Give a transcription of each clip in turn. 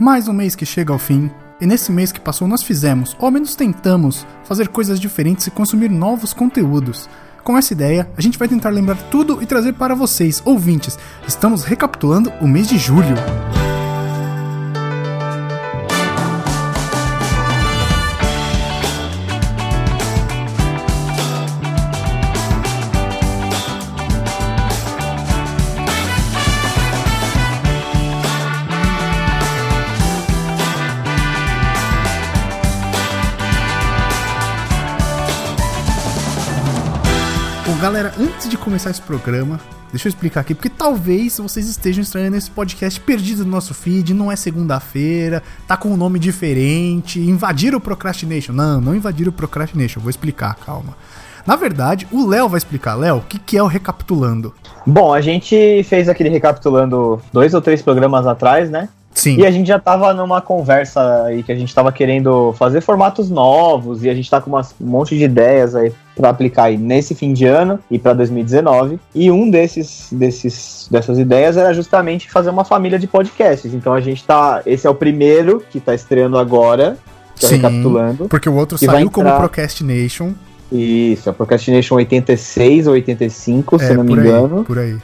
Mais um mês que chega ao fim, e nesse mês que passou nós fizemos, ou ao menos tentamos, fazer coisas diferentes e consumir novos conteúdos. Com essa ideia, a gente vai tentar lembrar tudo e trazer para vocês, ouvintes. Estamos recapitulando o mês de julho. Começar esse programa, deixa eu explicar aqui, porque talvez vocês estejam estranhando esse podcast perdido no nosso feed, não é segunda-feira, tá com um nome diferente, invadiram o Procrastination. Não, não invadiram o Procrastination, vou explicar, calma. Na verdade, o Léo vai explicar. Léo, o que, que é o Recapitulando? Bom, a gente fez aquele recapitulando dois ou três programas atrás, né? Sim. E a gente já tava numa conversa aí que a gente tava querendo fazer formatos novos e a gente tá com umas, um monte de ideias aí para aplicar aí nesse fim de ano e para 2019. E um desses, desses dessas ideias era justamente fazer uma família de podcasts. Então a gente tá, esse é o primeiro que tá estreando agora, é Sim, recapitulando. porque o outro saiu como entrar- Procrastination. Isso, é Procrastination 86 ou 85, se é, eu não me engano. aí, por aí.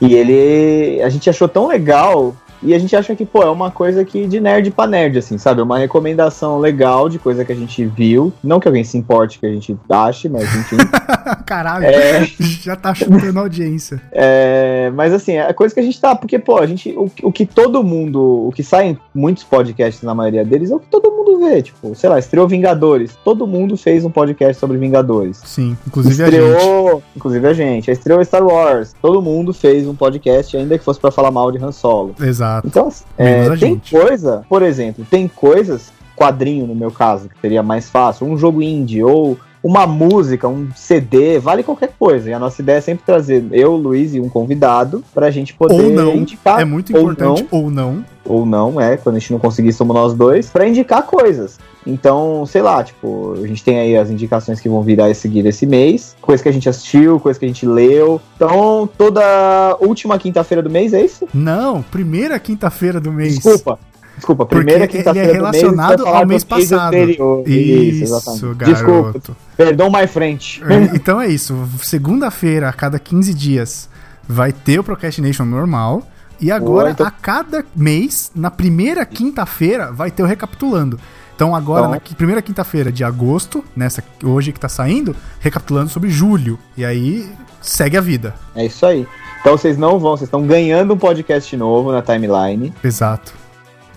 E ele. A gente achou tão legal. E a gente acha que, pô, é uma coisa que de nerd pra nerd, assim, sabe? Uma recomendação legal de coisa que a gente viu. Não que alguém se importe que a gente ache, mas enfim. Caralho, É. já tá chutando a audiência. É, mas assim, é coisa que a gente tá. Porque, pô, a gente. O, o que todo mundo. O que sai em muitos podcasts, na maioria deles, é o que todo mundo vê. Tipo, sei lá, estreou Vingadores. Todo mundo fez um podcast sobre Vingadores. Sim, inclusive a gente. estreou, inclusive a gente. Estreou Star Wars. Todo mundo fez um podcast, ainda que fosse pra falar mal de Han Solo. Exato. Então, assim, Menos é, tem gente. coisa, por exemplo, tem coisas, quadrinho no meu caso, que seria mais fácil, um jogo indie ou uma música, um CD, vale qualquer coisa. E a nossa ideia é sempre trazer eu, Luiz e um convidado pra gente poder Ou não, indicar. é muito ou importante, ou não. ou não, é, quando a gente não conseguir, somos nós dois, pra indicar coisas. Então, sei lá, tipo, a gente tem aí as indicações que vão virar a seguir esse mês, coisa que a gente assistiu, coisa que a gente leu. Então, toda última quinta-feira do mês, é isso? Não, primeira quinta-feira do mês. Desculpa. Desculpa, primeira ele é quinta-feira do mês. relacionado falar ao mês passado. anterior. Isso, exatamente. garoto. Desculpa, perdão my frente. É, Então é isso. Segunda-feira, a cada 15 dias, vai ter o Procrastination normal. E agora, Boa, então- a cada mês, na primeira quinta-feira, vai ter o Recapitulando. Então agora, Então- na primeira quinta-feira de agosto, nessa hoje que tá saindo, recapitulando sobre julho. E aí, segue a vida. É isso aí. Então vocês não vão, vocês estão ganhando um podcast novo na timeline. Exato.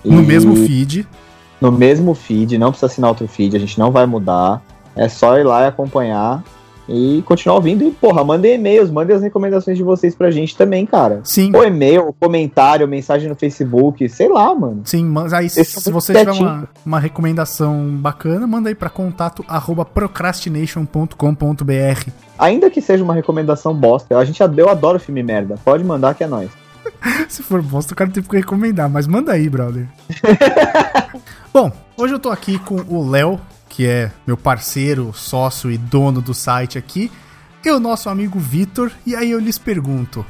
No E mesmo feed. No mesmo feed, não precisa assinar outro feed, a gente não vai mudar. É só ir lá e acompanhar e continuar ouvindo. E, porra, mandem e-mails, mandem as recomendações de vocês pra gente também, cara. Sim. Ou e-mail, ou comentário, mensagem no Facebook, sei lá, mano. Sim, mas aí se, Esse se você tiver uma, uma recomendação bacana, manda aí pra contato arroba procrastination.com.br. Ainda que seja uma recomendação bosta, a gente, eu adoro filme merda. Pode mandar que é nóis. Se for bosta, o cara tem que recomendar, mas manda aí, brother. Bom, hoje eu tô aqui com o Léo, que é meu parceiro, sócio e dono do site aqui, e o nosso amigo Vitor, e aí eu lhes pergunto: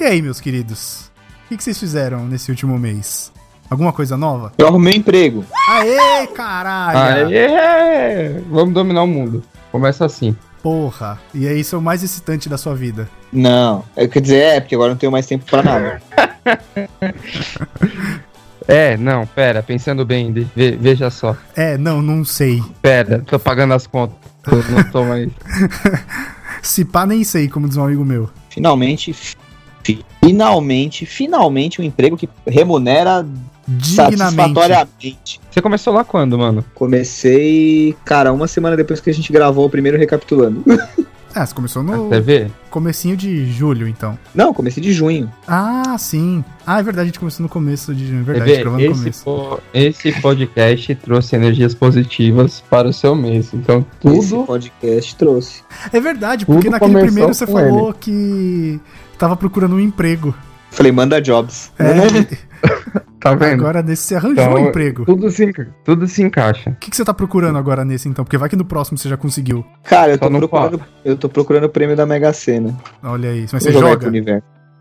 E aí, meus queridos? O que, que vocês fizeram nesse último mês? Alguma coisa nova? Eu arrumei um emprego. Aê, caralho! Aê! Vamos dominar o mundo. Começa assim. Porra! E é isso é o mais excitante da sua vida. Não, é, quer dizer, é, porque agora não tenho mais tempo pra nada. É, não, pera, pensando bem, ve- veja só. É, não, não sei. Pera, tô pagando as contas. Não tô mais. Se pá, nem sei, como diz um amigo meu. finalmente, fi- finalmente, finalmente um emprego que remunera Dignamente. satisfatoriamente. Você começou lá quando, mano? Comecei, cara, uma semana depois que a gente gravou o primeiro recapitulando. Ah, você começou no TV? comecinho de julho, então. Não, comecei de junho. Ah, sim. Ah, é verdade, a gente começou no começo de. É verdade, TV, esse, começo. po- esse podcast trouxe energias positivas para o seu mês. Então, Esse tudo. podcast trouxe. É verdade, porque Tudo naquele primeiro você falou que tava procurando um emprego. Falei, manda jobs. É, Tá vendo? agora nesse você arranjou Então, um emprego. Tudo se, tudo se encaixa. O que, que você tá procurando agora nesse, então? Porque vai que no próximo você já conseguiu. Cara, eu tô, Só procurando, eu tô procurando o prêmio da Mega Sena. Olha isso. Mas você joga?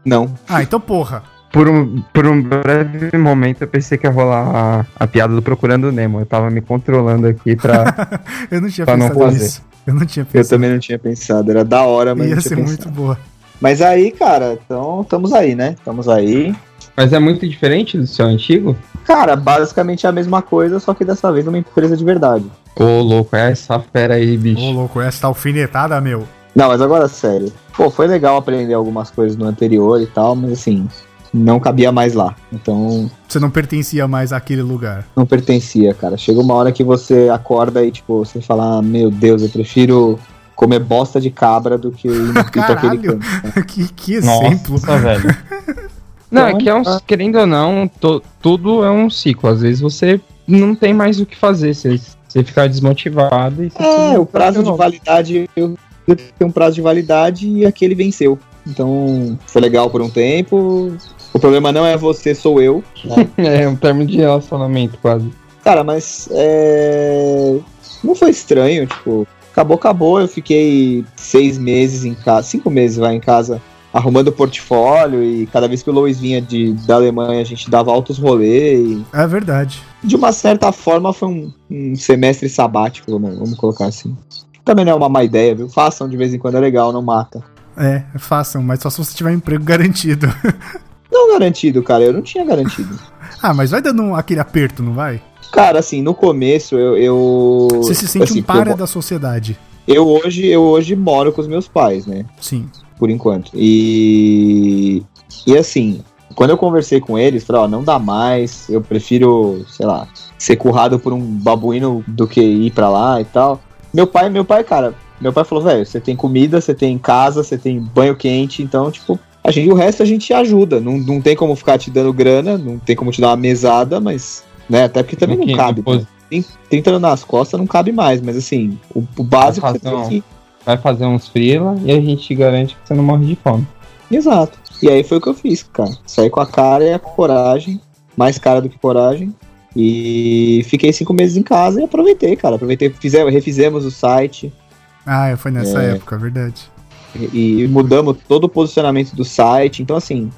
Não. Ah, então porra. por um, por um breve momento eu pensei que ia rolar a, a piada do Procurando Nemo. Eu tava me controlando aqui pra. Eu não tinha Pra não pensado fazer. nisso. Eu não tinha Eu pensado. também não tinha pensado, era da hora, mas Ia não ser tinha muito pensado. boa. Mas aí, cara, então estamos aí, né? Estamos aí. Mas é muito diferente do seu antigo? Cara, basicamente é a mesma coisa, só que dessa vez uma empresa de verdade. Ô, louco, é essa fera aí, Ô, bicho. louco, essa tá alfinetada, meu. Não, mas agora sério. Pô, foi legal aprender algumas coisas no anterior e tal, mas assim, não cabia mais lá. Então, Você não pertencia mais àquele lugar. não pertencia, cara. Chega uma hora que você acorda e, tipo, você fala, ah, meu Deus, eu prefiro comer bosta de cabra do que pra aquele Caralho. canto. que, que exemplo. Nossa, velho. Não, é que é um, querendo ou não, to- tudo é um ciclo. Às vezes você não tem mais o que fazer. Você, você fica desmotivado e você É, o prazo de validade, eu eu tenho um prazo de validade e aquele venceu. Então, foi legal por um tempo. O problema não é você, sou eu. É um termo de relacionamento, quase. Cara, mas é... não foi estranho, tipo, acabou, acabou. Eu fiquei seis meses em casa, cinco meses vai em casa, arrumando o portfólio e cada vez que o Lois vinha de, da Alemanha a gente dava altos rolês. E, É verdade. de uma certa forma foi um, um semestre sabático, vamos, vamos colocar assim. Também não é uma má ideia, viu? Façam de vez em quando, é legal, não mata. É, façam, mas só se você tiver emprego garantido. Não garantido, cara, eu não tinha garantido. ah, mas vai dando um- aquele aperto, não vai? Cara, assim, no começo eu. eu Você se sente assim, um para eu, da sociedade. eu hoje eu hoje moro com os meus pais, né? Sim. Por enquanto. E. E assim, quando eu conversei com eles, falei, ó, não dá mais, eu prefiro, sei lá, ser currado por um babuíno do que ir pra lá e tal. Meu pai, meu pai, cara, meu pai falou, velho, você tem comida, você tem casa, você tem banho quente, então, tipo, a gente, o resto a gente ajuda. Não, não tem como ficar te dando grana, não tem como te dar uma mesada, mas. Né, até porque também não cabe. depois né? Tem- 30 anos nas costas não cabe mais, mas assim, o, o básico Vai você fazer um- que. Vai fazer uns freela e a gente garante que você não morre de fome. Exato. E aí foi o que eu fiz, cara. Saí com a cara e a coragem, mais cara do que coragem. E fiquei cinco meses em casa e aproveitei, cara. Aproveitei, fizemos, refizemos o site Ah, foi nessa É. época, verdade. e, e mudamos todo o posicionamento do site. Então, assim,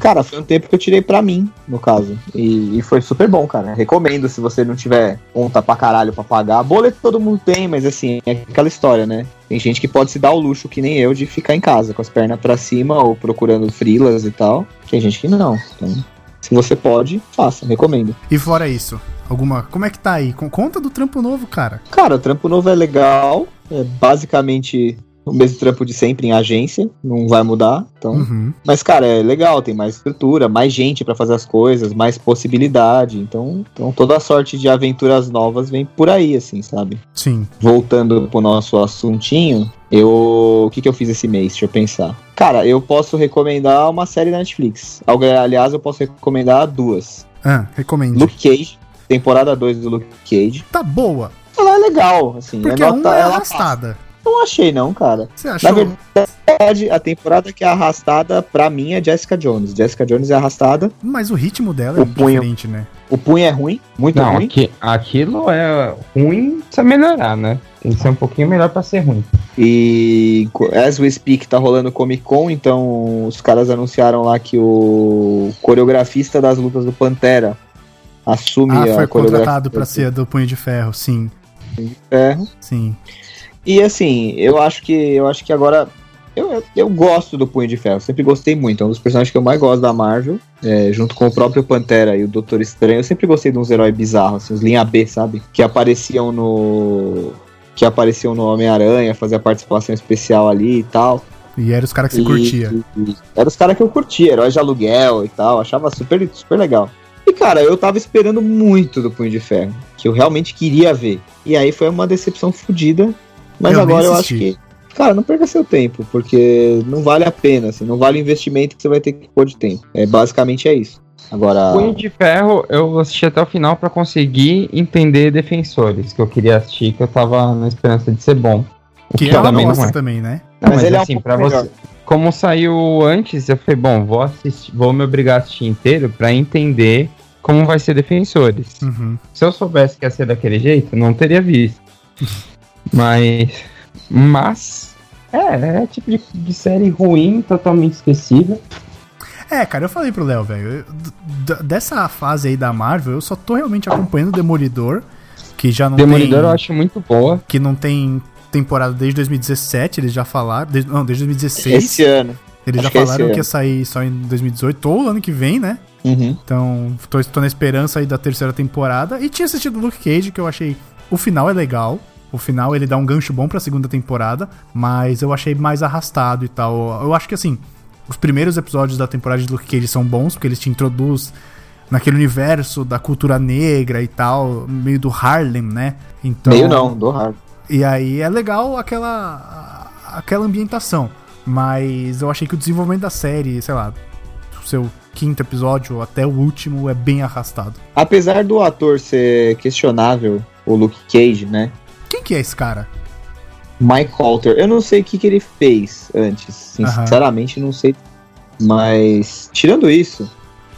cara, foi um tempo que eu tirei pra mim, no caso. E, e foi super bom, cara. Recomendo se você não tiver conta pra caralho pra pagar. Boleto todo mundo tem, mas assim, é aquela história, né? Tem gente que pode se dar o luxo, que nem eu, de ficar em casa com as pernas pra cima ou procurando frilas e tal. Tem gente que não. Então, se você pode, faça, recomendo. E fora isso, alguma. Como é que tá aí? Com- Conta do trampo novo, cara. Cara, o trampo novo é legal. É basicamente o mesmo trampo de sempre em agência. Não vai mudar. Então. Uhum. Mas, cara, é legal, tem mais estrutura, mais gente pra fazer as coisas, mais possibilidade. Então, então, toda a sorte de aventuras novas vem por aí, assim, sabe? Sim. Voltando pro nosso assuntinho, eu. O que, que eu fiz esse mês? Deixa eu pensar. Cara, eu posso recomendar uma série da Netflix. Aliás, eu posso recomendar duas: Ah, recomendo. Luke Cage, temporada 2 do Luke Cage. Tá boa. Ela é legal, assim. Porque é a nota, uma é ela arrastada. Não achei, não, cara. Você Na achou? verdade, a temporada que é arrastada, pra mim, é Jessica Jones. Jessica Jones é arrastada. Mas o ritmo dela é O punho. diferente, né? O punho é ruim, muito Não, ruim. aqui, aquilo é ruim precisa melhorar, né? Tem que ser um pouquinho melhor pra ser ruim. E as we speak tá rolando Comic Con, então os caras anunciaram lá que o coreografista das lutas do Pantera assume Ah, a foi contratado pra ser do Punho de Ferro, sim. do Ferro. Sim. E assim, eu acho que eu acho que agora eu, eu, eu gosto do Punho de Ferro, sempre gostei muito, é um dos personagens que eu mais gosto da Marvel, é, junto com o próprio Pantera e o Doutor Estranho. Eu sempre gostei de uns heróis bizarros, assim, os linha B, sabe? Que apareciam no que apareciam no Homem-Aranha, fazia participação especial ali e tal. E eram os caras que você curtia. e- Era os caras que eu curtia, heróis de aluguel e tal, achava super, super legal. E cara, eu tava esperando muito do Punho de Ferro, que eu realmente queria ver. E aí foi uma decepção fodida, mas Eu agora eu acho que. Cara, não perca seu tempo, porque não vale a pena, assim, não vale o investimento que você vai ter que pôr de tempo. É, basicamente é isso. Agora. Punho de Ferro, eu assisti até o final pra conseguir entender Defensores, que eu queria assistir, que eu tava na esperança de ser bom. O Que que, ela também gosta não é. também, né? Não, Mas mas, ele é um assim, pouco pra melhor. você. Como saiu antes, eu falei, bom, vou assistir, vou me obrigar a assistir inteiro pra entender como vai ser Defensores. Uhum. Se eu soubesse que ia ser daquele jeito, não teria visto. mas. Mas. É, é tipo de, de série ruim, totalmente esquecível. É, cara, eu falei pro Léo, velho. Dessa fase aí da Marvel, eu só tô realmente acompanhando o Demolidor, que já não Demolidor tem. Eu acho muito boa. Que não tem temporada desde 2017, eles já falaram. Desde, não, desde 2016. Esse ano. Eles acho já falaram que, que ia sair só em 2018 ou ano que vem, né? Uhum. Então, tô, tô na esperança aí da terceira temporada. E tinha assistido Luke Cage, que eu achei. O final é legal. O final ele dá um gancho bom pra segunda temporada, mas eu achei mais arrastado e tal. Eu acho que assim, os primeiros episódios da temporada de Luke Cage são bons, porque eles te introduzem naquele universo da cultura negra e tal, meio do Harlem, né? Então, meio não, do Harlem. E aí é legal aquela aquela ambientação, mas eu achei que o desenvolvimento da série, sei lá, o seu quinto episódio até o último é bem arrastado. Apesar do ator ser questionável, o Luke Cage, né? Quem que é esse cara? Mike Halter. Eu não sei o que, que ele fez antes. Sinceramente, não sei. Mas, tirando isso,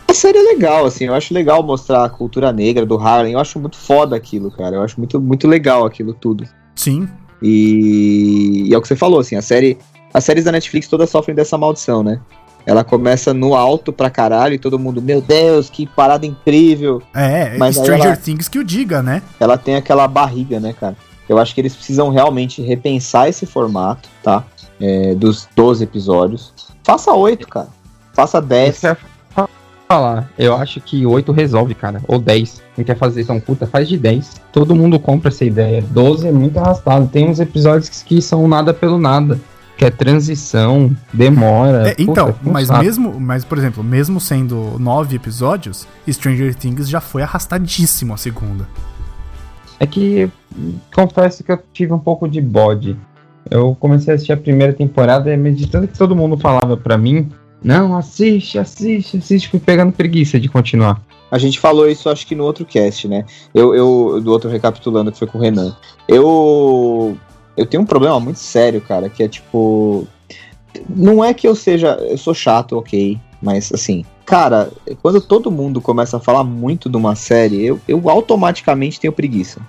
a série é legal, assim. Eu acho legal mostrar a cultura negra do Harlem. Eu acho muito foda aquilo, cara. Eu acho muito, muito legal aquilo tudo. Sim. E, e é o que você falou, assim. A série. As séries da Netflix todas sofrem dessa maldição, né? Ela começa no alto pra caralho e todo mundo, meu Deus, que parada incrível. É, Mas Stranger ela, Things que o diga, né? Ela tem aquela barriga, né, cara? Eu acho que eles precisam realmente repensar esse formato, tá? É, dos 12 episódios. Faça 8, cara. Faça 10. Isso falar. Eu acho que 8 resolve, cara. Ou 10. Não quer fazer tão curta, faz de 10. Todo mundo compra essa ideia. 12 é muito arrastado. Tem uns episódios que são nada pelo nada que é transição, demora. É, então, puta, mas sabe. mesmo, mas por exemplo, mesmo sendo nove episódios, Stranger Things já foi arrastadíssimo a segunda. É que confesso que eu tive um pouco de bode. Eu comecei a assistir a primeira temporada e meditando que todo mundo falava para mim, não, assiste, assiste, assiste, fui pegando preguiça de continuar. A gente falou isso, acho que no outro cast, né? Eu, eu do outro recapitulando que foi com o Renan. Eu eu tenho um problema muito sério, cara, que é tipo não é que eu seja, eu sou chato, OK, mas assim, cara, quando todo mundo começa a falar muito de uma série, eu, eu automaticamente tenho preguiça.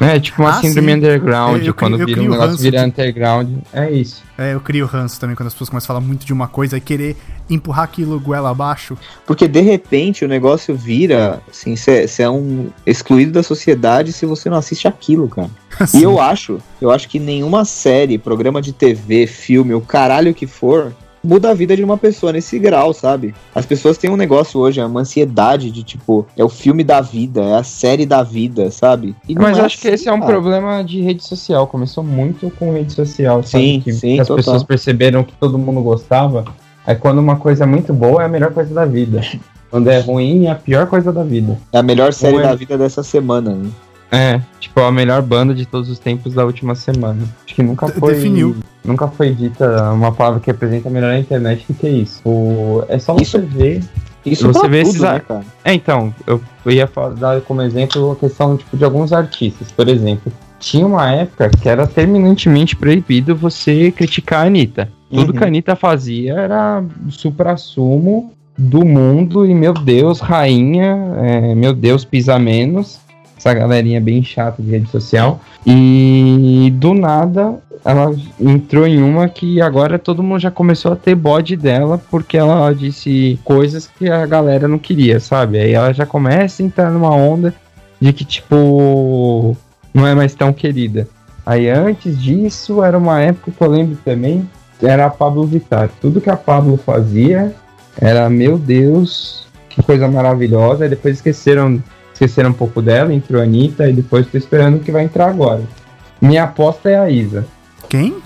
É, tipo uma ah, síndrome sim. underground, eu, eu, quando eu, vira um negócio vira underground. É isso. É, eu crio ranço também quando as pessoas começam a falar muito de uma coisa e querer empurrar aquilo goela abaixo. Porque de repente o negócio vira, assim, você é um excluído da sociedade se você não assiste aquilo, cara. e eu acho, eu acho que nenhuma série, programa de TV, filme, o caralho que for, muda a vida de uma pessoa nesse grau, sabe? As pessoas têm um negócio hoje, é uma ansiedade de tipo, é o filme da vida, é a série da vida, sabe? Mas é acho assim, que esse é um problema de rede social. Começou muito com rede social, sabe? Sim, que, sim, que as total. pessoas perceberam que todo mundo gostava. Aí quando uma coisa é muito boa, é a melhor coisa da vida. Quando é ruim, é a pior coisa da vida. É a melhor série é... da vida dessa semana, né? É, tipo, a melhor banda de todos os tempos da última semana. Acho que nunca foi. Definiu. Nunca foi dita uma palavra que representa melhor a internet do que isso. O, é só isso, você ver. Isso você vê tudo, esses. Né, cara? É, então, eu ia dar como exemplo a questão tipo, de alguns artistas. Por exemplo, tinha uma época que era terminantemente proibido você criticar a Anitta. Tudo uhum. que a Anitta fazia era supra-sumo do mundo e, meu Deus, rainha, é, meu Deus, pisa menos essa galerinha bem chata de rede social. E do nada ela entrou em uma que agora todo mundo já começou a ter bode dela porque ela disse coisas que a galera não queria, sabe? Aí ela já começa a entrar numa onda de que, tipo, não é mais tão querida. Aí antes disso, era uma época que eu lembro também, era a Pablo Vittar. Tudo que a Pablo fazia era, meu Deus, que coisa maravilhosa. E depois esqueceram esqueceram um pouco dela, entrou a Anitta e depois tô esperando que vai entrar agora. Minha aposta é a Isa. Quem?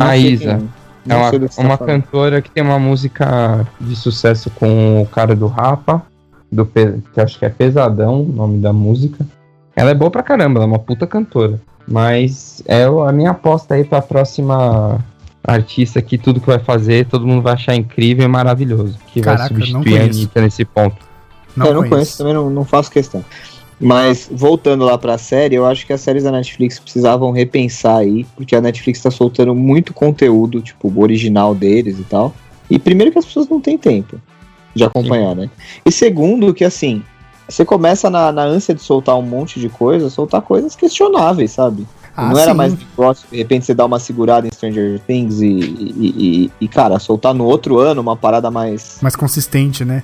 a Isa. É uma, uma tá cantora que tem uma música de sucesso com o cara do Rapa, do que acho que é Pesadão, o nome da música. Ela é boa pra caramba, ela é uma puta cantora. Mas é a minha aposta aí pra próxima artista que tudo que vai fazer, todo mundo vai achar incrível e maravilhoso. Que Caraca, vai substituir a Anitta nesse ponto. Não eu não conheço, também não, não faço questão. Mas voltando lá pra série, eu acho que as séries da Netflix precisavam repensar aí, porque a Netflix tá soltando muito conteúdo, tipo, o original deles e tal. E primeiro que as pessoas não têm tempo de acompanhar, né? E segundo que assim, você começa na, na ânsia de soltar um monte de coisa, soltar coisas questionáveis, sabe? Ah, não era sim. mais Big Boss, de repente você dá uma segurada em Stranger Things e, e, e- e, cara, soltar no outro ano uma parada mais, Mais consistente, né?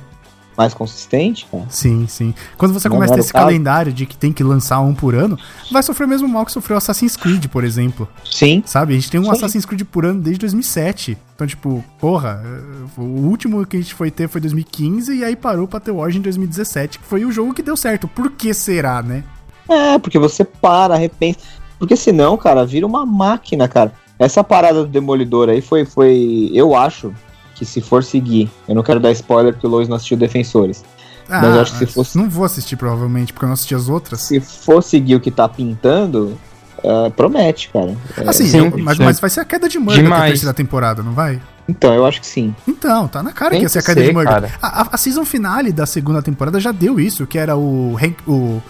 Mais consistente, cara. Sim, sim. Quando você Não começa a ter esse caso. calendário de que tem que lançar um por ano, vai sofrer o mesmo mal que sofreu Assassin's Creed, por exemplo. Sim, Sabe? A gente tem um Sim. Assassin's Creed por ano desde 2007. Então, tipo, porra, eh, o último que a gente foi ter foi 2015 e aí parou pra ter o Origin em 2017, que foi o jogo que deu certo. Por que será, né? É, porque você para, repensa. Porque senão, cara, vira uma máquina, cara. Essa parada do Demolidor aí foi, foi. Eu acho que se for seguir. Eu não quero dar spoiler porque o Lois não assistiu Defensores. Mas eu acho que se fosse- Não vou assistir, provavelmente, porque eu não assisti as outras. Se for seguir o que tá pintando, é, promete, cara. É, Assim, sim, eu- mas, sim. mas vai ser a queda de Murdoch na Demais. terceira temporada, não vai? Então, eu acho que sim. Então, tá na cara Tem que ia ser a que queda de ser, Murdoch. cara. A, a- a season finale da segunda temporada já deu isso, que era o, Hank, o,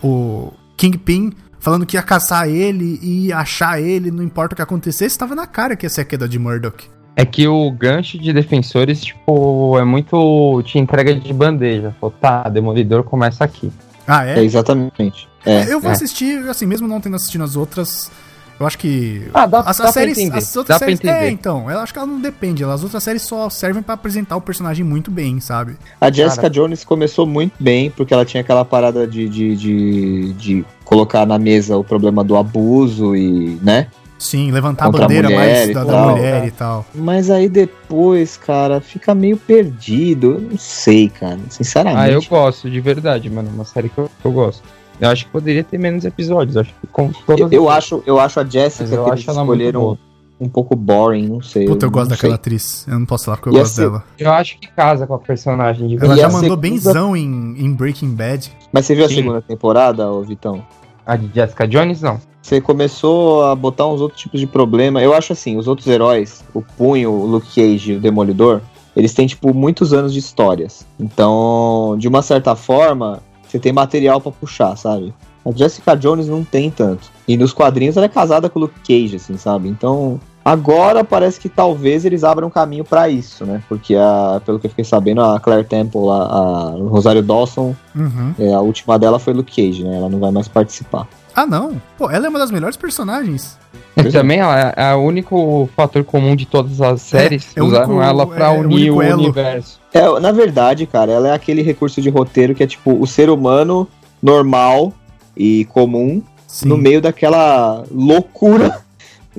o Kingpin falando que ia caçar ele e ia achar ele, não importa o que acontecesse, tava na cara que ia ser a queda de Murdoch. É que o gancho de defensores, tipo, é muito. te entrega de bandeja. Falou, tá, Demolidor começa aqui. Ah, É, é? exatamente. É. eu vou é. assistir, assim, mesmo não tendo assistido as outras, eu acho que... Ah, dá, As, dá as pra séries, entender. as outras dá séries, é, então, eu acho que ela não depende, as outras séries só servem pra apresentar o personagem muito bem, sabe? A Jessica Cara. Jones começou muito bem, porque ela tinha aquela parada de, de, de, de colocar na mesa o problema do abuso e, né? Sim, levantar a a bandeira mulher mais da, da mulher e tal. Mas aí depois, cara, fica meio perdido. Eu não sei, cara. Ah, eu Sinceramente. gosto, de verdade, mano. Uma série que eu, que eu gosto. Eu acho que poderia ter menos episódios. Acho que com eu, todas eu as- acho, eu acho a Jessica que eu eles acho ela muito escolheram um pouco boring, não sei. Puta, eu gosto daquela sei. atriz. Eu não posso falar porque eu E gosto assim, dela. Eu acho que casa com a personagem de Ela verdade. Já a mandou segunda- benzão em, em Breaking Bad. Mas você viu a Sim. segunda temporada, ô Vitão? A de Jessica Jones, não. Você começou a botar uns outros tipos de problema. Eu acho assim, os outros heróis, o Punho, o Luke Cage o Demolidor, eles têm, tipo, muitos anos de histórias. Então, de uma certa forma, você tem material pra puxar, sabe? A Jessica Jones não tem tanto. E nos quadrinhos ela é casada com o Luke Cage, assim, sabe? Então, agora parece que talvez eles abram caminho pra isso, né? Porque, a, pelo que eu fiquei sabendo, a Claire Temple, a, a Rosário Dawson, Uhum. é, a última dela foi Luke Cage, né? Ela não vai mais participar. Ah, não. Pô, ela é uma das melhores personagens. E é. também ela é o único fator comum de todas as séries. é o usaram único- ela pra é o unir o elo. universo. É, na verdade, cara, ela é aquele recurso de roteiro que é tipo o ser humano normal e comum Sim, no meio daquela loucura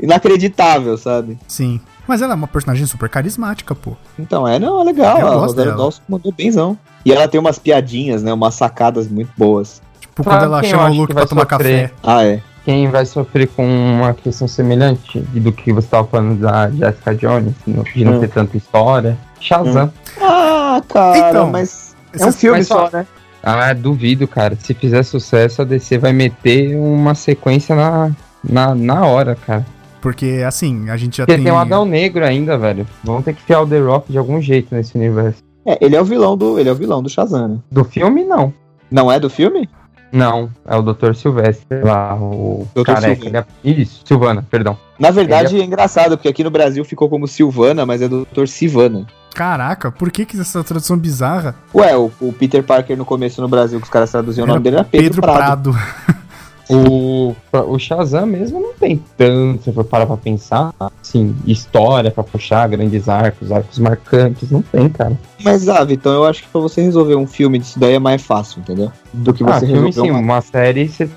inacreditável, sabe? sim. Mas ela é uma personagem super carismática, pô. Então, é, não, é legal. Eu a gosto Rosário dela. Dawson mandou benzão. E ela tem umas piadinhas, né? Umas sacadas muito boas. Tipo, Sabe quando ela chama o Luke pra vai tomar sofrer? café. Ah, é. Quem vai sofrer com uma questão semelhante do que você estava falando da Jessica Jones, de não Hum. ter tanta história? Shazam. Ah, cara, Então, mas é um filme só, só- né? Ah, duvido, cara. Se fizer sucesso, a DC vai meter uma sequência na, na, na hora, cara. Porque, assim, a gente já Porque tem... tem o Adão Negro ainda, velho. Vão ter que enfiar o The Rock de algum jeito nesse universo. É, ele é o vilão do, ele é o vilão do Shazam, né? Do filme, não. Não é do filme? Não, é o Dr. Silvestre lá, o Dr. careca. Silvana. É- Isso, Silvana, perdão. Na verdade, é engraçado, porque aqui no Brasil ficou como Silvana, mas é Dr. Sivana. Caraca, por que, que essa tradução bizarra? Ué, o, o Peter Parker no começo no Brasil, que os caras traduziam o nome dele, era Pedro, Prado. O, o Shazam mesmo não tem tanto, se for parar pra pensar, assim, história pra puxar, grandes arcos, arcos marcantes, não tem, cara. Mas, ah, Vitão, eu acho que pra você resolver um filme disso daí é mais fácil, entendeu? Do que Ah, você filme resolver sim, uma... uma série você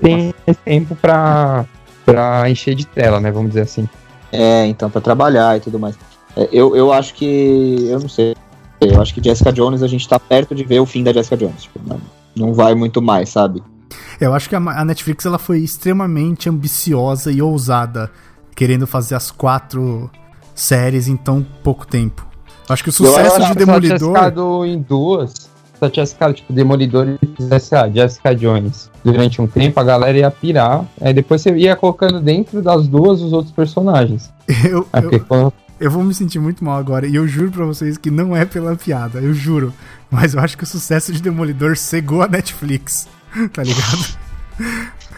tem tempo pra, pra encher de tela, né, vamos dizer assim. É, então, pra trabalhar e tudo mais. É, eu, eu acho que... Eu não sei. Eu acho que Jessica Jones, a gente tá perto de ver o fim da Jessica Jones. Tipo, não, não vai muito mais, sabe? Eu acho que a Netflix ela foi extremamente ambiciosa e ousada, querendo fazer as quatro séries em tão pouco tempo. Eu acho que o sucesso de Se ela tivesse Demolidor. ficado em duas, se ela tivesse ficado, tipo, Demolidor e fizesse a Jessica Jones durante um tempo, a galera ia pirar, aí depois você ia colocando dentro das duas os outros personagens. Eu, Aí eu, quando eu vou me sentir muito mal agora, e eu juro pra vocês que não é pela piada, eu juro. Mas eu acho que o sucesso de Demolidor cegou a Netflix. Tá ligado?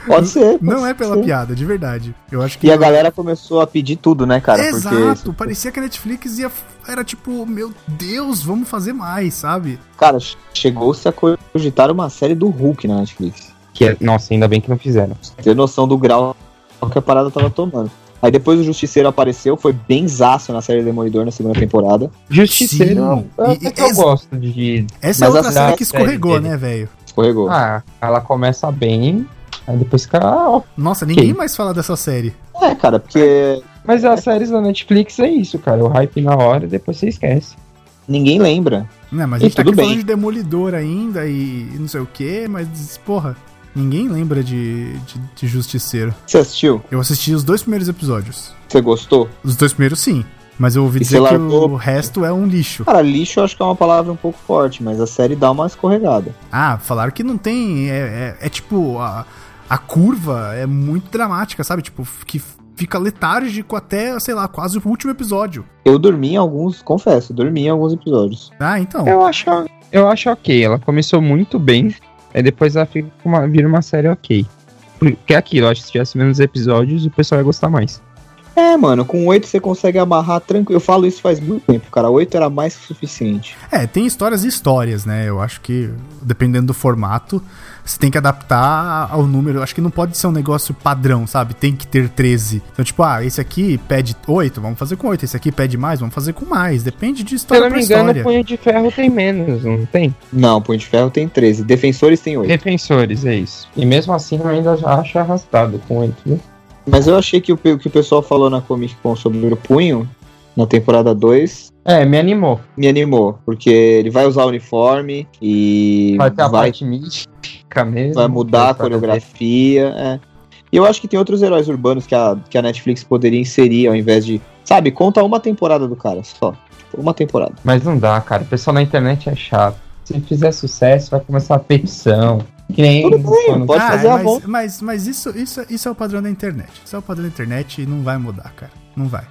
Pode ser. pode Não é pela ser. piada, de verdade. Eu acho que. E a galera começou a pedir tudo, né, cara? Exato, Porque, parecia que a Netflix ia. Era tipo, meu Deus, vamos fazer mais, sabe? cara, chegou-se a cogitar uma série do Hulk na Netflix. que é, nossa, ainda bem que não fizeram. Ter noção do grau qual que a parada tava tomando. Aí depois o Justiceiro apareceu, foi bem zaço na série Demolidor na segunda temporada. Justiceiro, Sim. eu, E- e que eu gosto de. Essa é outra série que escorregou, dele- né, velho? Escorregou. Ah, ela começa bem, aí depois fica. ah. Nossa, ninguém Ok. mais fala dessa série. É, cara, porque Mas as séries da Netflix é isso, cara. O hype na hora e depois você esquece. ninguém lembra. Né, mas a E gente tá aqui bem. falando de Demolidor ainda e, e não sei o que, mas, porra, ninguém lembra de, de, de Justiceiro. Você assistiu? Eu assisti os dois primeiros episódios. Você gostou? Os dois primeiros, sim. Mas eu ouvi E dizer que largou? o resto é um lixo. Cara, lixo eu acho que é uma palavra um pouco forte, mas a série dá uma escorregada. Ah, falaram que não tem. É, é, é tipo. A, a curva é muito dramática, sabe? Tipo, que fica letárgico até, sei lá, quase o último episódio. Eu dormi em alguns, confesso, dormi em alguns episódios. Ah, então. Eu acho, eu acho ok. Ela começou muito bem, aí depois ela fica uma, vira uma série ok. Porque é aquilo, eu acho que se tivesse menos episódios, o pessoal ia gostar mais. É, mano, com oito você consegue amarrar tranquilo. Eu falo isso faz muito tempo, cara. Oito era mais que suficiente. É, tem histórias e histórias, né? Eu acho que, dependendo do formato, você tem que adaptar ao número. Eu acho que não pode ser um negócio padrão, sabe? Tem que ter 13. Então, tipo, ah, esse aqui pede 8, vamos fazer com 8. Esse aqui pede mais, vamos fazer com mais. Depende de Se eu história não pra me engano, história. Punho de Ferro tem menos, não tem? Não, Punho de Ferro tem 13. Defensores tem oito. Defensores, é isso. E mesmo assim, eu ainda acho arrastado com oito, né? Mas eu achei que o, que o pessoal falou na Comic Con sobre o Punho, na temporada 2, É, me animou. me animou. Porque ele vai usar o uniforme e Vai ter a vai, parte mística mesmo. vai mudar a coreografia. É. E eu acho que tem outros heróis urbanos que a, que a Netflix poderia inserir ao invés de. Sabe, conta uma temporada do cara só. Tipo, uma temporada. Mas não dá, cara. O pessoal na internet é chato. Se fizer sucesso, vai começar a petição. Que nem Tudo bem, quando- pode Ah, fazer a mas, volta. mas, mas isso, isso, isso é o padrão da internet. Isso é o padrão da internet e não vai mudar, cara. Não vai.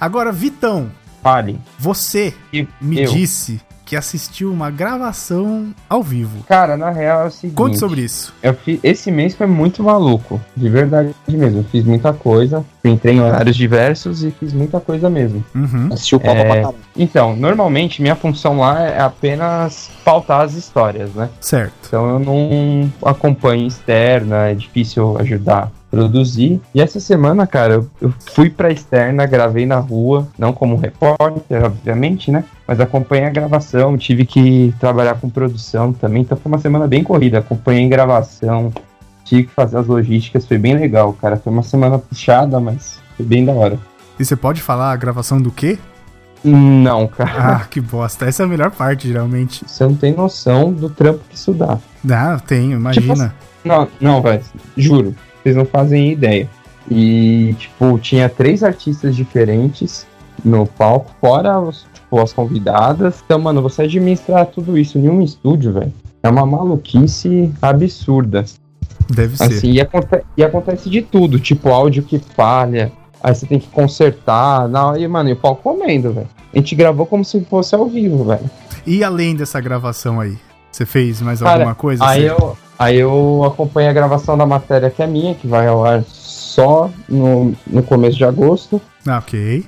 Agora, Vitão, Fale. você E me eu. disse que assistiu uma gravação ao vivo. Cara, na real é o seguinte. Conte sobre isso. Eu fi- esse mês foi muito maluco. De verdade mesmo. Eu fiz muita coisa. Entrei em horários diversos e fiz muita coisa mesmo. Uhum. Assistiu o Copa É. pra. Então, normalmente minha função lá é apenas pautar as histórias, né? Certo. Então eu não acompanho externa, é difícil ajudar produzir. E essa semana, cara, eu, eu fui pra externa, gravei na rua, não como repórter, obviamente, né? Mas acompanhei a gravação, tive que trabalhar com produção também, então foi uma semana bem corrida. Acompanhei gravação, tive que fazer as logísticas, foi bem legal, cara. Foi uma semana puxada, mas foi bem da hora. E você pode falar a gravação do quê? Não, cara. Ah, que bosta. Essa é a melhor parte, geralmente. Você não tem noção do trampo que isso dá. Ah, tenho, imagina. Não, não, velho. Juro. Vocês não fazem ideia. E, tipo, tinha três artistas diferentes no palco, fora os, tipo, as convidadas. Então, mano, você administrar tudo isso em um estúdio, velho, é uma maluquice absurda. Deve ser. Assim, e, aconte- e acontece de tudo, tipo, áudio que falha, aí você tem que consertar. Não, e, mano, e o pau comendo, velho. A gente gravou como se fosse ao vivo, velho. E além dessa gravação aí, você fez mais Cara, alguma coisa? Aí Você- eu, aí eu acompanhei a gravação da matéria que é minha, que vai ao ar só no, no começo de agosto. Ah, ok.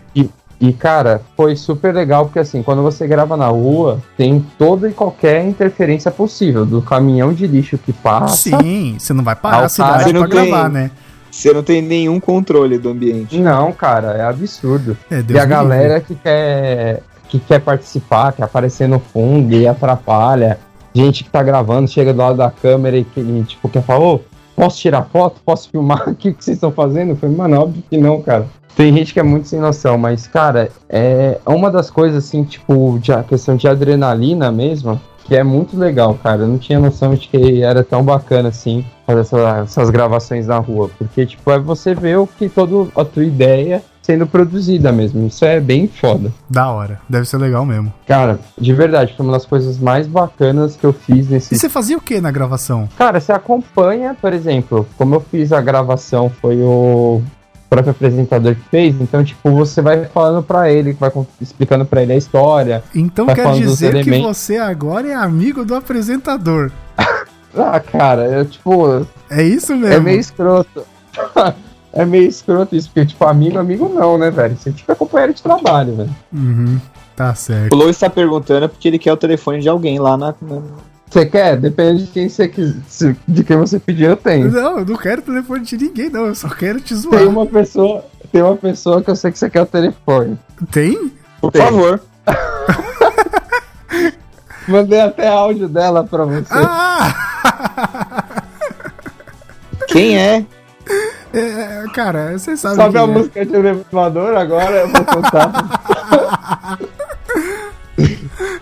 E, cara, foi super legal, porque assim, quando você grava na rua, tem toda e qualquer interferência possível, do caminhão de lixo que passa. Sim, você não vai parar a cidade pra não tem- gravar, né? Você não tem nenhum controle do ambiente. Não, cara, é absurdo. É, e a galera que quer, que quer participar, quer aparecer no fundo e atrapalha. Gente que tá gravando, chega do lado da câmera e que, tipo, quer falar, ô, posso tirar foto? Posso filmar? O que, que vocês estão fazendo? Eu falei, mano, óbvio que não, cara. Tem gente que é muito sem noção, mas, cara, é uma das coisas, assim, tipo, de a questão de adrenalina mesmo, que é muito legal, cara. Eu não tinha noção de que era tão bacana, assim, fazer essa- essas gravações na rua. Porque, tipo, é você ver o que toda a tua ideia sendo produzida mesmo. Isso é bem foda. Da hora. Deve ser legal mesmo. Cara, de verdade, foi uma das coisas mais bacanas que eu fiz nesse E você fazia o que na gravação? Cara, você acompanha, por exemplo, como eu fiz a gravação, foi o próprio apresentador que fez, então, tipo, você vai falando pra ele, vai explicando pra ele a história. Então quer dizer que você agora é amigo do apresentador. Ah, cara, eu, tipo, É isso mesmo? é meio escroto. é meio escroto isso, porque, tipo, amigo, amigo não, né, velho? Você, tipo, é companheiro de trabalho, velho. Uhum. Tá certo. O Lois está perguntando porque ele quer o telefone de alguém lá na, Você quer? Depende de quem você quis, se- de quem você pedir, eu tenho. Não, eu não quero telefone de ninguém, não. Eu só quero te zoar. Tem uma pessoa, tem uma pessoa que eu sei que você quer o telefone. Tem? Por Tem. favor. Mandei até áudio dela pra você. Ah! Quem é? É, cara, você sabe. Sabe a é. música de elevador? Agora eu vou contar.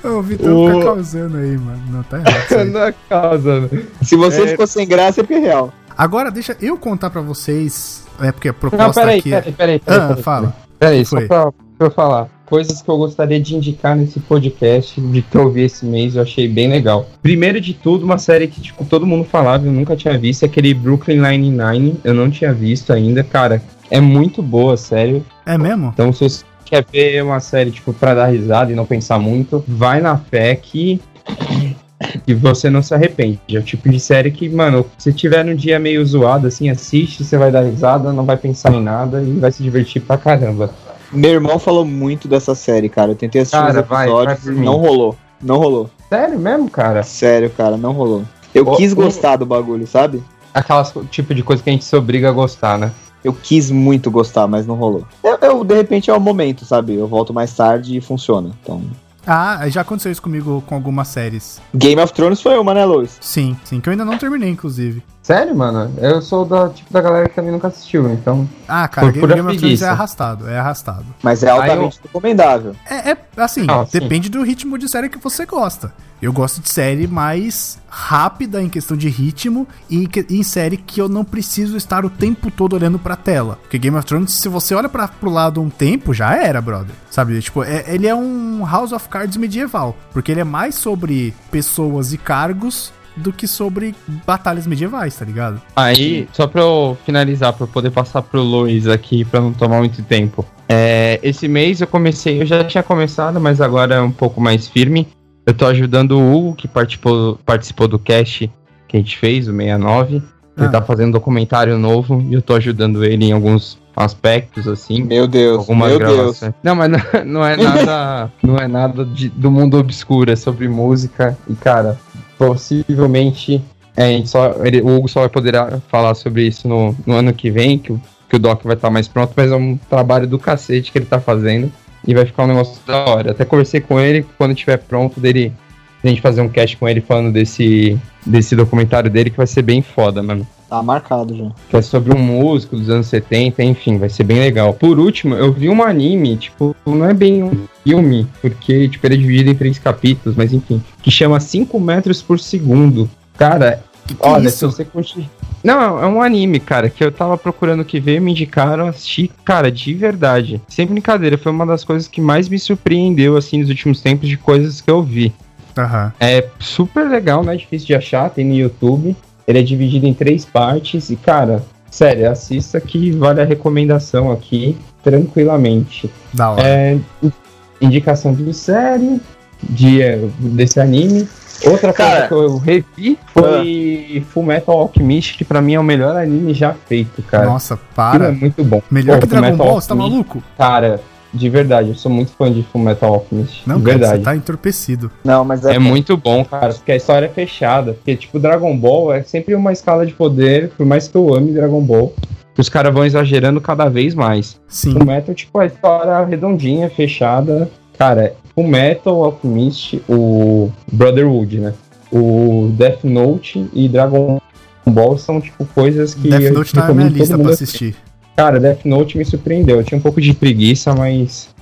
Ô, O Vitor O- fica causando aí, mano. Não, tá errado. Não é causa. Se você É. ficou sem graça é porque é real. Agora, deixa eu contar pra vocês. É porque a Não, proposta peraí, aqui peraí, é. peraí. peraí, Ah, peraí, fala. Peraí, só pra, pra eu falar. Coisas que eu gostaria de indicar nesse podcast, de que eu vi esse mês, eu achei bem legal. Primeiro de tudo, uma série que, tipo, todo mundo falava, eu nunca tinha visto, é aquele Brooklyn Nine-Nine, eu não tinha visto ainda, cara. É muito boa, sério. É mesmo? Então, se você quer ver uma série, tipo, pra dar risada e não pensar muito, vai na fé que. que você não se arrepende. É o tipo de série que, mano, se tiver num dia meio zoado, assim, assiste, você vai dar risada, não vai pensar em nada e vai se divertir pra caramba. Meu irmão falou muito dessa série, cara. Eu tentei assistir Cara, os vai, episódios vai e não rolou. Não rolou. Sério mesmo, cara? Sério, cara, não rolou. Eu Ô, quis ô. gostar do bagulho, sabe? Aquelas tipo de coisa que a gente se obriga a gostar, né? Eu quis muito gostar, mas não rolou. Eu, eu, de repente, é o momento, sabe? Eu volto mais tarde e funciona. Então. Ah, já aconteceu isso comigo com algumas séries. Game of Thrones foi uma, né, Lois? Sim, sim, que eu ainda não terminei, inclusive. Sério, mano? Eu sou da tipo da galera que também nunca assistiu, então. Ah, cara, Por Game, Game of é arrastado, é arrastado. Mas é altamente recomendável. É, é, assim, Ah, sim. depende do ritmo de série que você gosta. Eu gosto de série mais rápida em questão de ritmo e que- e em série que eu não preciso estar o tempo todo olhando pra tela. Porque Game of Thrones, se você olha pra, pro lado um tempo, já era, brother. Sabe? Tipo, é- ele é um House of Cards medieval. Porque ele é mais sobre pessoas e cargos do que sobre batalhas medievais, tá ligado? Aí, só pra eu finalizar, pra eu poder passar pro Luiz aqui, pra não tomar muito tempo. É, esse mês eu comecei, eu já tinha começado, mas agora é um pouco mais firme. Eu tô ajudando o Hugo, que participou, participou do cast que a gente fez, o 69. Ele Ah. tá fazendo um documentário novo e eu tô ajudando ele em alguns aspectos, assim. Meu Deus, algumas meu Deus. gravações. Não, mas não, não é nada, não é nada de- do mundo obscuro, é sobre música. E, cara, possivelmente é, só, ele- o Hugo só vai poder ah, falar sobre isso no, no ano que vem, que que o doc vai estar mais pronto, mas é um trabalho do cacete que ele tá fazendo. E vai ficar um negócio da hora. Até conversei com ele, quando estiver pronto, dele a gente fazer um cast com ele falando desse, desse documentário dele, que vai ser bem foda, mano Tá marcado já. que é sobre um músico dos anos 70, enfim, vai ser bem legal. Por último, eu vi um anime, tipo, não é bem um filme, porque, tipo, ele é dividido em três capítulos, mas enfim, que chama 5 metros por segundo. Cara, Que que olha, é se você curtir... Não, é um anime, cara, que eu tava procurando o que ver, me indicaram, assisti, cara, de verdade. Sem brincadeira, foi uma das coisas que mais me surpreendeu, assim, nos últimos tempos de coisas que eu vi. Aham. É super legal, não é difícil de achar, tem no YouTube. Ele é dividido em três partes e, cara, sério, assista que vale a recomendação aqui tranquilamente. Da hora. É, indicação de série, de, desse anime. Outra Cara. coisa que eu revi foi Full Metal Alchemist, que pra mim é o melhor anime já feito, cara. Nossa, Aquilo é para. muito bom. Melhor Pô, que Dragon Fullmetal Ball, você tá Alchemist, maluco? Cara, de verdade, eu sou muito fã de Full Metal Alchemist. Não, de cara, verdade. você tá entorpecido. Não, mas é. É muito bom, cara, porque a história é fechada. Porque, tipo, Dragon Ball é sempre uma escala de poder, por mais que eu ame Dragon Ball, os caras vão exagerando cada vez mais. Sim. O Metal, tipo, a história redondinha, fechada. Cara, o Metal, Alchemist, o Brotherhood, né? O Death Note e Dragon Ball são, tipo, coisas que Death eu Note tá na minha lista pra assistir. assistir. Cara, Death Note me surpreendeu. Eu tinha um pouco de preguiça, mas...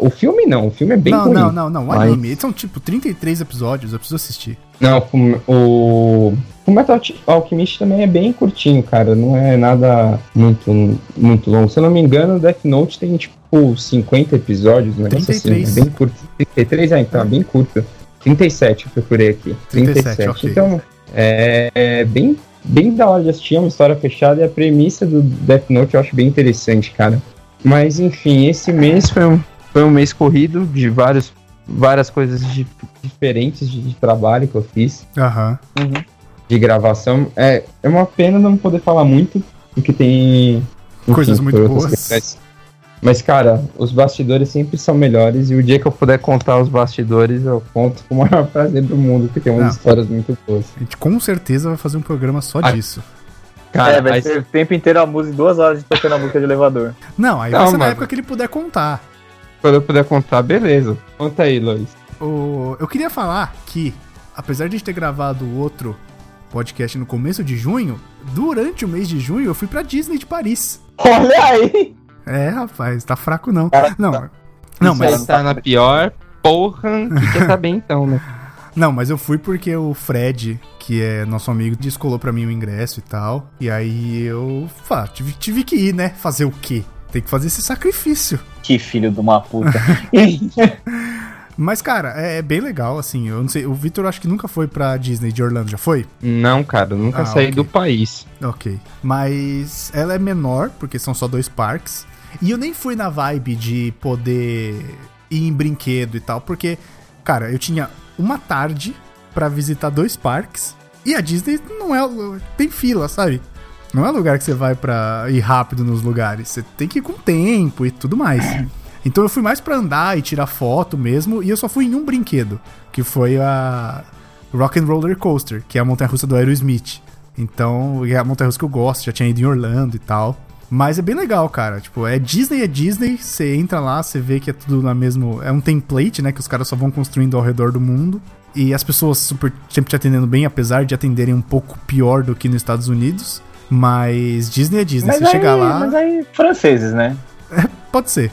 O filme não, o filme é bem não, ruim. não, não, não. O Mas- anime. São tipo 33 episódios, eu preciso assistir. Não, o o Metal Alchemist também é bem curtinho, cara. Não é nada muito, muito longo. Se eu não me engano, Death Note tem tipo 50 episódios, um negócio 33. assim. É bem curto. 33, ah, então, é bem curto. 37 eu procurei aqui. 37, ok. Então, é, é bem, bem da hora de assistir, é uma história fechada e a premissa do Death Note eu acho bem interessante, cara. Mas enfim, esse mês foi um, foi um mês corrido de vários, várias coisas di- diferentes de, de trabalho que eu fiz Aham. de gravação. É, é uma pena não poder falar muito, porque tem enfim, Coisas muito boas. questões. Mas, cara, os bastidores sempre são melhores. E o dia que eu puder contar os bastidores, eu conto com o maior prazer do mundo, porque tem umas Não. histórias muito boas. A gente com certeza vai fazer um programa só Ah, disso. Cara, é, vai aí- ser o tempo inteiro a música, duas horas de tocando a música de elevador. Não, aí Não, vai ser na mas- época que ele puder contar. quando eu puder contar, beleza. Conta aí, Luiz. O- Eu queria falar que, apesar de a gente ter gravado o outro podcast no começo de junho, durante o mês de junho eu fui pra Disney de Paris. Olha aí! É, rapaz, tá fraco não. Cara, Não, não, Isso aí mas, tá na pior porra que tá bem então, né? não, mas eu fui porque o Fred, que é nosso amigo, descolou pra mim o ingresso e tal. E aí eu pá, tive, tive que ir, né? Fazer o quê? Tem que fazer esse sacrifício. Que filho de uma puta. Mas, cara, é, é bem legal, assim. Eu não sei, o Victor acho que nunca foi pra Disney de Orlando, já foi? Não, cara, nunca Ah, saí ok. do país. Ok. Mas ela é menor, porque são só dois parques. E eu nem fui na vibe de poder ir em brinquedo e tal, porque, cara, eu tinha uma tarde pra visitar dois parques. E a Disney não é. tem fila, sabe? Não é lugar que você vai pra ir rápido nos lugares. Você tem que ir com tempo e tudo mais. Então eu fui mais pra andar e tirar foto mesmo. E eu só fui em um brinquedo, que foi a Rock and Roller Coaster, que é a montanha-russa do Aerosmith. Então, é a montanha-russa que eu gosto, já tinha ido em Orlando e tal. Mas é bem legal, cara. Tipo, é Disney, é Disney. Você entra lá, você vê que é tudo na mesmo. É um template, né? Que os caras só vão construindo ao redor do mundo. E as pessoas super, sempre te atendendo bem, apesar de atenderem um pouco pior do que nos Estados Unidos. Mas Disney é Disney. mas, Você aí, chega lá. mas aí, franceses, né? Pode ser.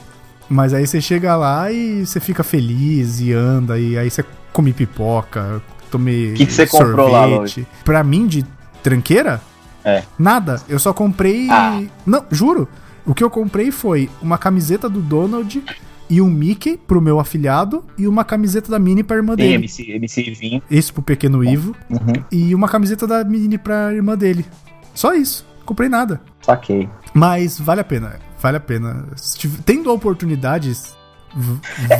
Mas aí você chega lá e você fica feliz e anda, e aí você come pipoca, tome Que que você comprou lá, sorvete. Pra mim, de tranqueira? É. Nada. Eu só comprei. Ah. Não, juro. O que eu comprei foi uma camiseta do Donald e um Mickey pro meu afilhado e uma camiseta da Minnie pra irmã dele. MC, MC Vinho. Esse pro pequeno Ivo. Uhum. E uma camiseta da Minnie pra irmã dele. Só isso. Comprei nada. Saquei. Mas vale a pena. Vale a pena. Tendo oportunidades. v-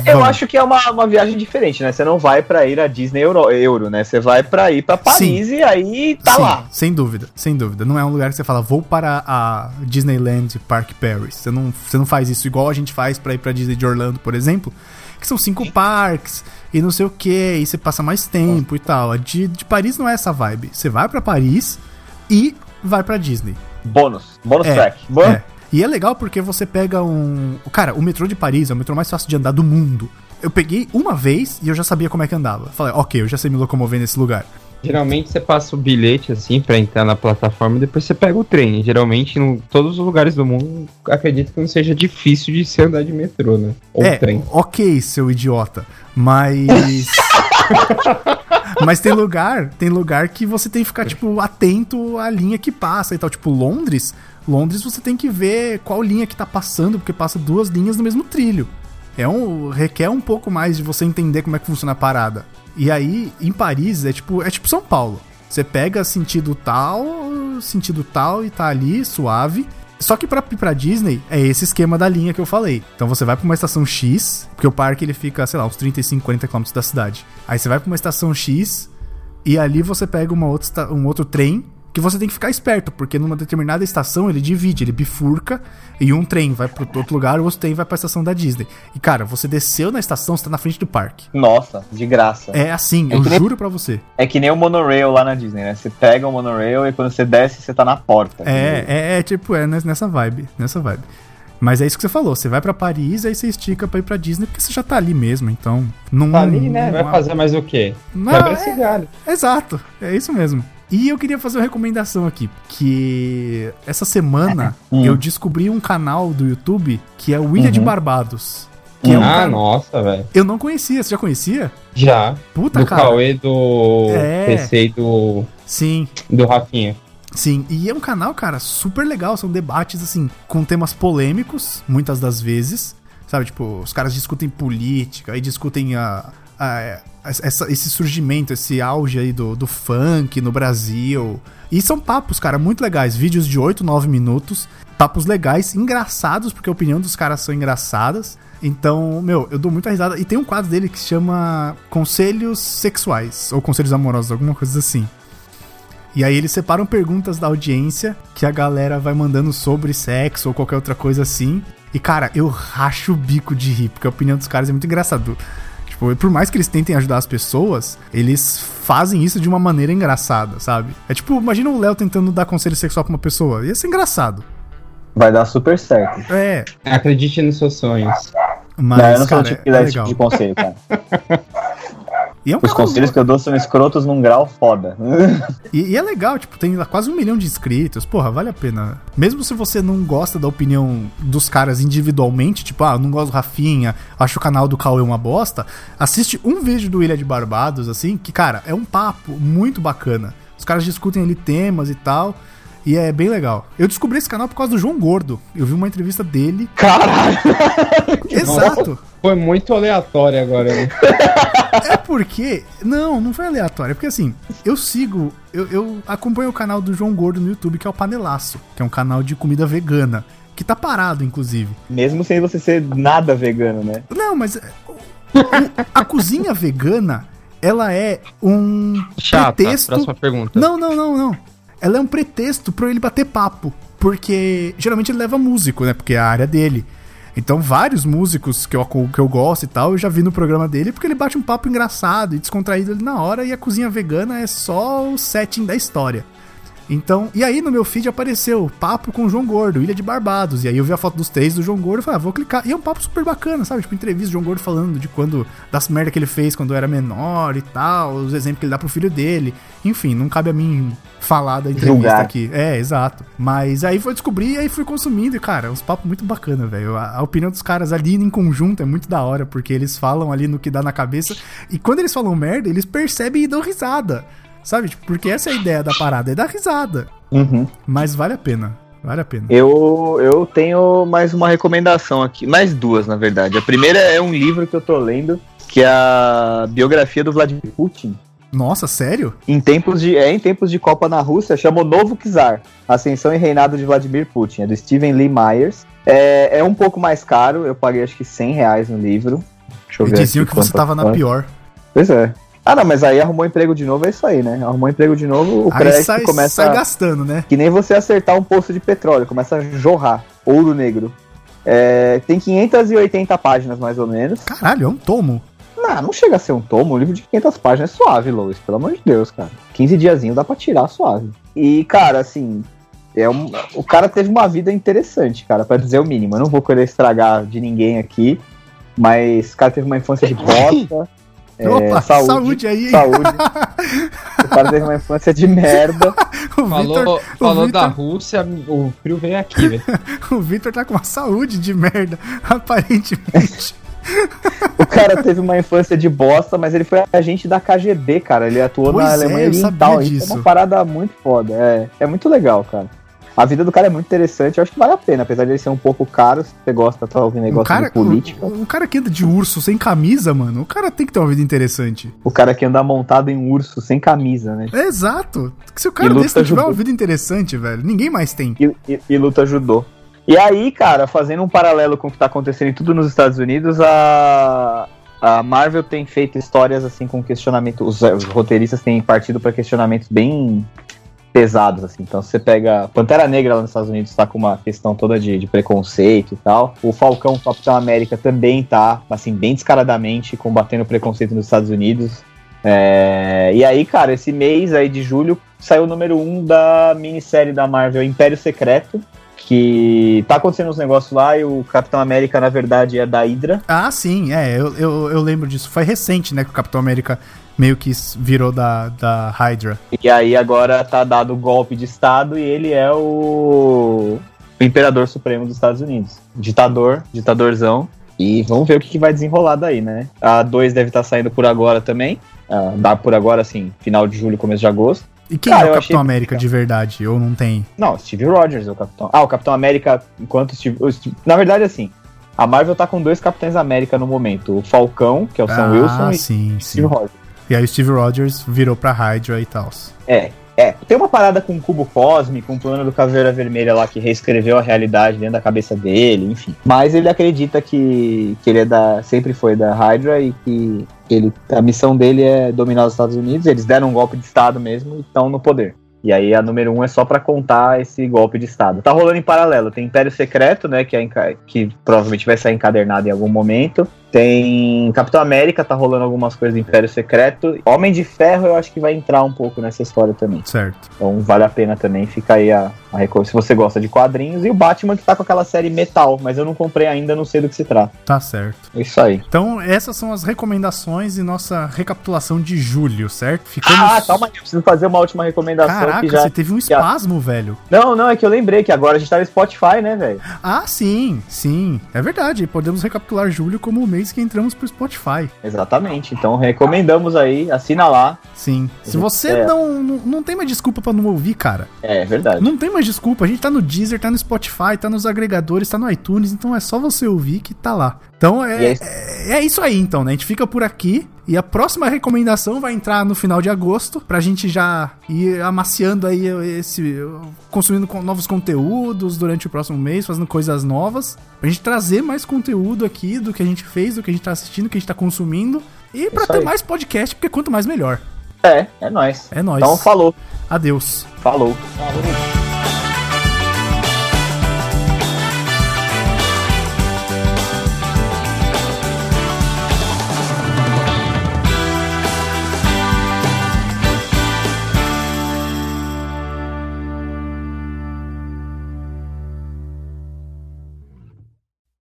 Eu acho que é uma, uma viagem diferente, né? Você não vai pra ir a Disney Euro, Euro né? Você vai pra ir pra Paris e aí tá Sim, lá. Sem dúvida, sem dúvida. Não é um lugar que você fala, vou para a Disneyland Park Paris. Você não, você não faz isso igual a gente faz pra ir pra Disney de Orlando, por exemplo. Que são cinco parques e não sei o que, e você passa mais tempo e tal. A de, de Paris não é essa vibe. Você vai pra Paris e vai pra Disney. Bônus. Bônus É, track. Bom, É. E é legal porque você pega um. Cara, o metrô de Paris é o metrô mais fácil de andar do mundo. Eu peguei uma vez e eu já sabia como é que andava. Falei, ok, eu já sei me locomover nesse lugar. Geralmente você passa o bilhete assim pra entrar na plataforma e depois você pega o trem. Geralmente em todos os lugares do mundo acredito que não seja difícil de se andar de metrô, né? Ou é, trem. ok, seu idiota. Mas. Mas tem lugar, tem lugar que você tem que ficar, tipo, atento à linha que passa e tal. Tipo, Londres. Londres você tem que ver qual linha que tá passando, porque passa duas linhas no mesmo trilho. É um. requer um pouco mais de você entender como é que funciona a parada. E aí, em Paris, é tipo, é tipo São Paulo. Você pega sentido tal, sentido tal e tá ali, suave. Só que pra pra Disney é esse esquema da linha que eu falei. Então você vai pra uma estação X, porque o parque ele fica, sei lá, uns 35, 40 km da cidade. Aí você vai pra uma estação X e ali você pega uma outra, um outro trem que você tem que ficar esperto, porque numa determinada estação ele divide, ele bifurca e um trem vai pro outro lugar, o outro trem vai pra estação da Disney. E cara, você desceu na estação, você tá na frente do parque. Nossa, de graça. É. É assim, É eu nem- juro pra você. que nem o monorail lá na Disney, né? Você pega o monorail e quando você desce, você tá na porta. É, é, é tipo, é nes- nessa vibe, nessa vibe. Mas é isso que você falou, você vai pra Paris, aí você estica pra ir pra Disney, porque você já tá ali mesmo, então... Não, Tá ali, né? Vai fazer mais o quê? Não, Quebra é- esse galho. Exato, é isso mesmo. E eu queria fazer uma recomendação aqui, que essa semana Hum. eu descobri um canal do YouTube que é o Ilha de Uhum. Barbados. Que é um ah, cara- nossa, velho. Eu não conhecia, você já conhecia? Já. Puta, Do cara. Cauê, do É. PC e do, Sim, do Rafinha. Sim, e é um canal, cara, super legal. São debates, assim, com temas polêmicos, muitas das vezes. Sabe, tipo, os caras discutem política, aí discutem a, a- essa- esse surgimento, esse auge aí do, do funk no Brasil. E são papos, cara, muito legais. Vídeos de 8, 9 minutos. Papos legais, engraçados, porque a opinião dos caras são engraçadas. Então, meu, eu dou muita risada. E tem um quadro dele que se chama Conselhos Sexuais, ou Conselhos Amorosos, alguma coisa assim. E aí eles separam perguntas da audiência que a galera vai mandando sobre sexo ou qualquer outra coisa assim. E cara, eu racho o bico de rir, porque a opinião dos caras é muito engraçado. Tipo, por mais que eles tentem ajudar as pessoas, eles fazem isso de uma maneira engraçada, sabe? É tipo, imagina o Léo tentando dar conselho sexual pra uma pessoa. Ia ser engraçado. Vai dar super certo. É, Acredite nos seus sonhos. mas, não, eu não cara, sou o tipo que é dá esse legal. tipo de conselho, cara. E é um Os conselhos que eu dou são escrotos num grau foda. E, e é legal, tipo, tem quase um milhão de inscritos. Porra, vale a pena. Mesmo se você não gosta da opinião dos caras individualmente, tipo, ah, eu não gosto do Rafinha, acho o canal do Cauê uma bosta, assiste um vídeo do Ilha de Barbados, assim, que, cara, é um papo muito bacana. Os caras discutem ali temas e tal. E é bem legal. Eu descobri esse canal por causa do João Gordo. Eu vi uma entrevista dele. Caralho! Exato. Foi muito aleatório agora, né? É porque. Não, não foi aleatório. É porque assim, eu sigo. Eu, eu acompanho o canal do João Gordo no YouTube, que é o Panelaço, que é um canal de comida vegana. Que tá parado, inclusive. Mesmo sem você ser nada vegano, né? Não, mas. é, a cozinha vegana, ela é um Chata. pretexto. Próxima pergunta. Não, não, não, não. Ela é um pretexto pra ele bater papo. Porque geralmente ele leva músico, né? Porque é a área dele. Então, vários músicos que eu, que eu gosto e tal, eu já vi no programa dele, porque ele bate um papo engraçado e descontraído ali na hora, e a cozinha vegana é só o setting da história. Então, e aí no meu feed apareceu papo com o João Gordo, Ilha de Barbados. E aí eu vi a foto dos três do João Gordo e falei, ah, vou clicar. E é um papo super bacana, sabe? Tipo, entrevista do João Gordo falando de quando, das merda que ele fez quando era menor e tal, os exemplos que ele dá pro filho dele. Enfim, não cabe a mim falar da entrevista Julgar. aqui. É, exato. Mas aí foi descobrir e aí fui consumindo. E, cara, é uns papos muito bacana, velho. A, a opinião dos caras ali em conjunto é muito da hora, porque eles falam ali no que dá na cabeça. E quando eles falam merda, eles percebem e dão risada. Sabe? Tipo, porque essa é a ideia da parada, é dar risada. Uhum. Mas vale a pena. Vale a pena. Eu, eu tenho mais uma recomendação aqui, mais duas, na verdade. A primeira é um livro que eu tô lendo, que é a biografia do Vladimir Putin. Nossa, sério? Em tempos de, é, em tempos de Copa na Rússia, chama o Novo Czar, Ascensão e Reinado de Vladimir Putin, é do Steven Lee Myers. É, é um pouco mais caro, eu paguei acho que 100 reais no livro. Deixa eu E ver diziam que você quanto tava na pior. Pois é. Ah, não, mas aí arrumou emprego de novo, é isso aí, né? Arrumou emprego de novo, o Aí crédito sai, começa sai gastando, né? que nem você acertar um poço de petróleo, começa a jorrar, ouro negro. É, tem 580 páginas, mais ou menos. Caralho, é um tomo. Não, não chega a ser um tomo, um livro de 500 páginas é suave, Lois, pelo amor de Deus, cara. 15 diazinho dá pra tirar suave. E, cara, assim, é um, o cara teve uma vida interessante, cara, pra dizer o mínimo. Eu não vou querer estragar de ninguém aqui, mas o cara teve uma infância de bosta. é, Opa, saúde, saúde, aí, hein? saúde. o cara teve uma infância de merda. O Falou, falou Vitor- da Rússia, o frio veio aqui, velho. o Vitor tá com uma saúde de merda, aparentemente. O cara teve uma infância de bosta, mas ele foi agente da KGB, cara. Ele atuou Pois na é, Alemanha sabia Oriental. Isso disso. é uma parada muito foda. É, é muito legal, cara. A vida do cara é muito interessante, eu acho que vale a pena, apesar de ele ser um pouco caro, se você gosta de ouvir Um negócio cara, de política. um, um cara que anda de urso sem camisa, mano, o cara tem que ter uma vida interessante. O cara que anda montado em um urso sem camisa, né? É exato. Se o cara desse não tiver uma vida interessante, velho, ninguém mais tem. E, e- e luta judô. E aí, cara, fazendo um paralelo com o que tá acontecendo em tudo nos Estados Unidos, a, a Marvel tem feito histórias assim com questionamento. Os, os roteiristas têm partido para questionamentos bem pesados, assim. Então você pega. Pantera Negra lá nos Estados Unidos tá com uma questão toda de, de preconceito e tal. O Falcão Capitão América também tá, assim, bem descaradamente combatendo o preconceito nos Estados Unidos. É, e aí, cara, esse mês aí de julho saiu o número 1 um da minissérie da Marvel Império Secreto. Que tá acontecendo uns negócios lá e o Capitão América, na verdade, é da Hydra. Ah, sim, é, eu, eu, eu lembro disso. Foi recente, né, que o Capitão América meio que virou da, da Hydra. E aí agora tá dado o golpe de Estado e ele é o, o Imperador Supremo dos Estados Unidos. Ditador, ditadorzão. E vamos ver o que, que vai desenrolar daí, né? A 2 deve estar saindo por agora também. Ah, dá por agora, assim, final de julho, começo de agosto. E quem Cara, é o Capitão América de verdade? Ou não tem? Não, Steve Rogers é o Capitão. Ah, o Capitão América, enquanto Steve. Na verdade, assim, a Marvel tá com dois Capitães América no momento: o Falcão, que é o Sam ah, Wilson, e sim, Steve sim. Rogers. E aí o Steve Rogers virou pra Hydra e tal. É, é. Tem uma parada com o cubo cósmico, um plano do Caveira Vermelha lá que reescreveu a realidade dentro da cabeça dele, enfim. Mas ele acredita que, que ele é da. sempre foi da Hydra e que ele, a missão dele é dominar os Estados Unidos. Eles deram um golpe de Estado mesmo e estão no poder. E aí a número 1 um é só para contar esse golpe de Estado. Tá rolando em paralelo. Tem Império Secreto, né? Que, é que provavelmente vai ser encadernado em algum momento. Tem Capitão América, tá rolando algumas coisas do Império Secreto. Homem de Ferro, eu acho que vai entrar um pouco nessa história também. Certo. Então vale a pena também. Fica aí a, a se você gosta de quadrinhos. E o Batman que tá com aquela série Metal, mas eu não comprei ainda, não sei do que se trata. Tá certo. Isso aí. Então, essas são as recomendações e nossa recapitulação de julho, certo? Ficamos... Ah, calma aí, eu preciso fazer uma última recomendação. Caraca, já... você teve um espasmo, velho. Não, não, é que eu lembrei que agora a gente tá no Spotify, né, velho? Ah, sim, sim. É verdade. Podemos recapitular julho como o mês que entramos pro Spotify. Exatamente. Então recomendamos aí, assina lá. Sim. Se você é. não, não, não tem mais desculpa para não ouvir, cara. É, é verdade. Não tem mais desculpa. A gente tá no Deezer, tá no Spotify, tá nos agregadores, tá no iTunes, então é só você ouvir que tá lá. Então é, é, é, isso aí, então, né? A gente fica por aqui. E a próxima recomendação vai entrar no final de agosto, pra gente já ir amaciando aí esse. consumindo novos conteúdos durante o próximo mês, fazendo coisas novas. Pra gente trazer mais conteúdo aqui do que a gente fez, do que a gente tá assistindo, do que a gente tá consumindo. E pra ter aí. mais podcast, porque quanto mais melhor. É, é nóis. É nóis. Então falou. Adeus. Falou. Falou.